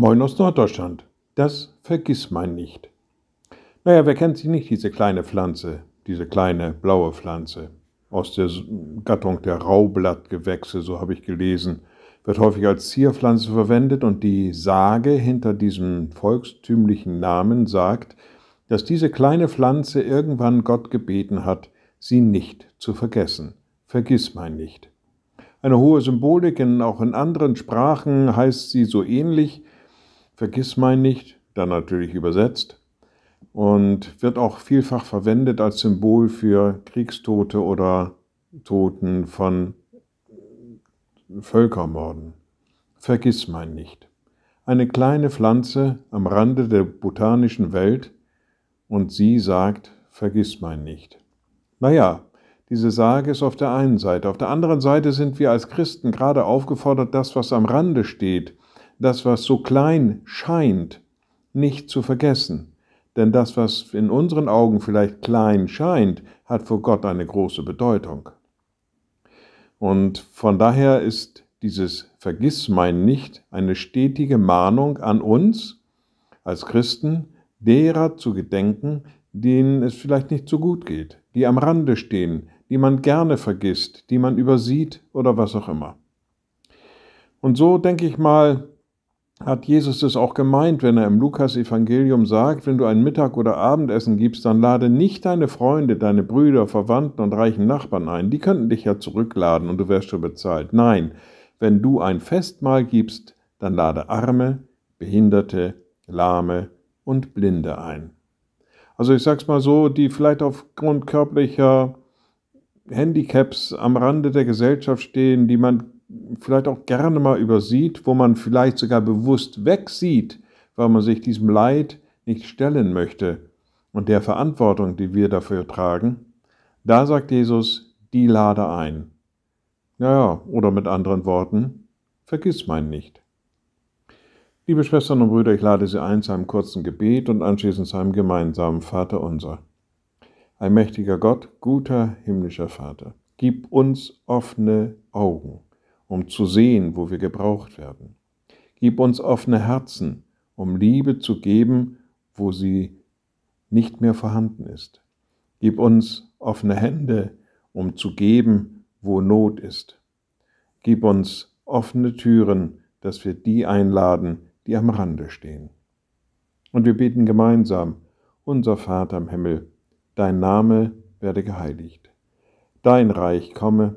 Moin aus Norddeutschland. Das vergiss mein nicht. Naja, wer kennt sie nicht, diese kleine Pflanze, diese kleine blaue Pflanze? Aus der Gattung der Raublattgewächse, so habe ich gelesen, wird häufig als Zierpflanze verwendet und die Sage hinter diesem volkstümlichen Namen sagt, dass diese kleine Pflanze irgendwann Gott gebeten hat, sie nicht zu vergessen. Vergiss mein nicht. Eine hohe Symbolik, in, auch in anderen Sprachen heißt sie so ähnlich, Vergiss mein nicht, dann natürlich übersetzt und wird auch vielfach verwendet als Symbol für Kriegstote oder Toten von Völkermorden. Vergiss mein nicht. Eine kleine Pflanze am Rande der botanischen Welt und sie sagt, vergiss mein nicht. Naja, diese Sage ist auf der einen Seite. Auf der anderen Seite sind wir als Christen gerade aufgefordert, das, was am Rande steht, das, was so klein scheint, nicht zu vergessen. Denn das, was in unseren Augen vielleicht klein scheint, hat vor Gott eine große Bedeutung. Und von daher ist dieses Vergissmein nicht eine stetige Mahnung an uns als Christen, derer zu gedenken, denen es vielleicht nicht so gut geht, die am Rande stehen, die man gerne vergisst, die man übersieht oder was auch immer. Und so denke ich mal, hat Jesus es auch gemeint, wenn er im Lukas-Evangelium sagt, wenn du ein Mittag- oder Abendessen gibst, dann lade nicht deine Freunde, deine Brüder, Verwandten und reichen Nachbarn ein. Die könnten dich ja zurückladen und du wärst schon bezahlt. Nein, wenn du ein Festmahl gibst, dann lade Arme, Behinderte, Lahme und Blinde ein. Also ich sag's mal so, die vielleicht aufgrund körperlicher Handicaps am Rande der Gesellschaft stehen, die man vielleicht auch gerne mal übersieht, wo man vielleicht sogar bewusst wegsieht, weil man sich diesem Leid nicht stellen möchte und der Verantwortung, die wir dafür tragen, da sagt Jesus, die lade ein. Naja, oder mit anderen Worten, vergiss mein nicht. Liebe Schwestern und Brüder, ich lade Sie ein zu einem kurzen Gebet und anschließend zu einem gemeinsamen Vater unser. Allmächtiger Gott, guter himmlischer Vater, gib uns offene Augen um zu sehen, wo wir gebraucht werden. Gib uns offene Herzen, um Liebe zu geben, wo sie nicht mehr vorhanden ist. Gib uns offene Hände, um zu geben, wo Not ist. Gib uns offene Türen, dass wir die einladen, die am Rande stehen. Und wir beten gemeinsam, unser Vater im Himmel, dein Name werde geheiligt, dein Reich komme,